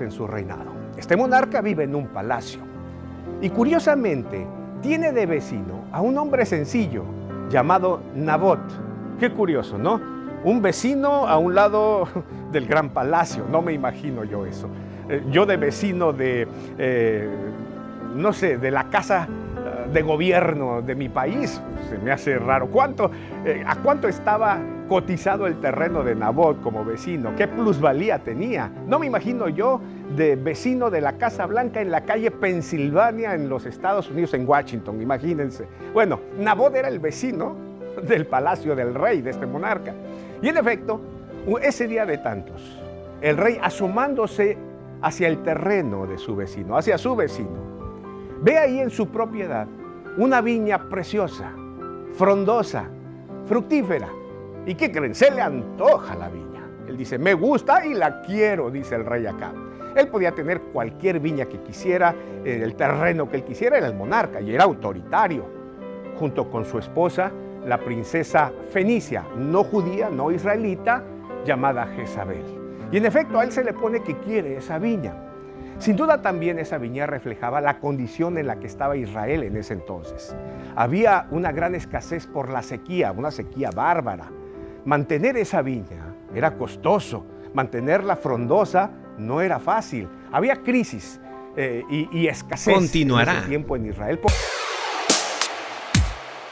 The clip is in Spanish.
en su reinado. Este monarca vive en un palacio y curiosamente tiene de vecino a un hombre sencillo llamado Nabot. Qué curioso, ¿no? Un vecino a un lado del gran palacio, no me imagino yo eso. Eh, yo de vecino de, eh, no sé, de la casa de gobierno de mi país, se me hace raro. ¿Cuánto, ¿A cuánto estaba cotizado el terreno de Nabot como vecino? ¿Qué plusvalía tenía? No me imagino yo de vecino de la Casa Blanca en la calle Pensilvania en los Estados Unidos, en Washington, imagínense. Bueno, Nabot era el vecino del palacio del rey, de este monarca. Y en efecto, ese día de tantos, el rey asomándose hacia el terreno de su vecino, hacia su vecino. Ve ahí en su propiedad una viña preciosa, frondosa, fructífera. ¿Y qué creen? Se le antoja la viña. Él dice, me gusta y la quiero, dice el rey acá. Él podía tener cualquier viña que quisiera, el terreno que él quisiera, era el monarca y era autoritario. Junto con su esposa, la princesa fenicia, no judía, no israelita, llamada Jezabel. Y en efecto a él se le pone que quiere esa viña. Sin duda también esa viña reflejaba la condición en la que estaba Israel en ese entonces. Había una gran escasez por la sequía, una sequía bárbara. Mantener esa viña era costoso, mantenerla frondosa no era fácil. Había crisis eh, y, escasez Continuará. en ese tiempo en Israel.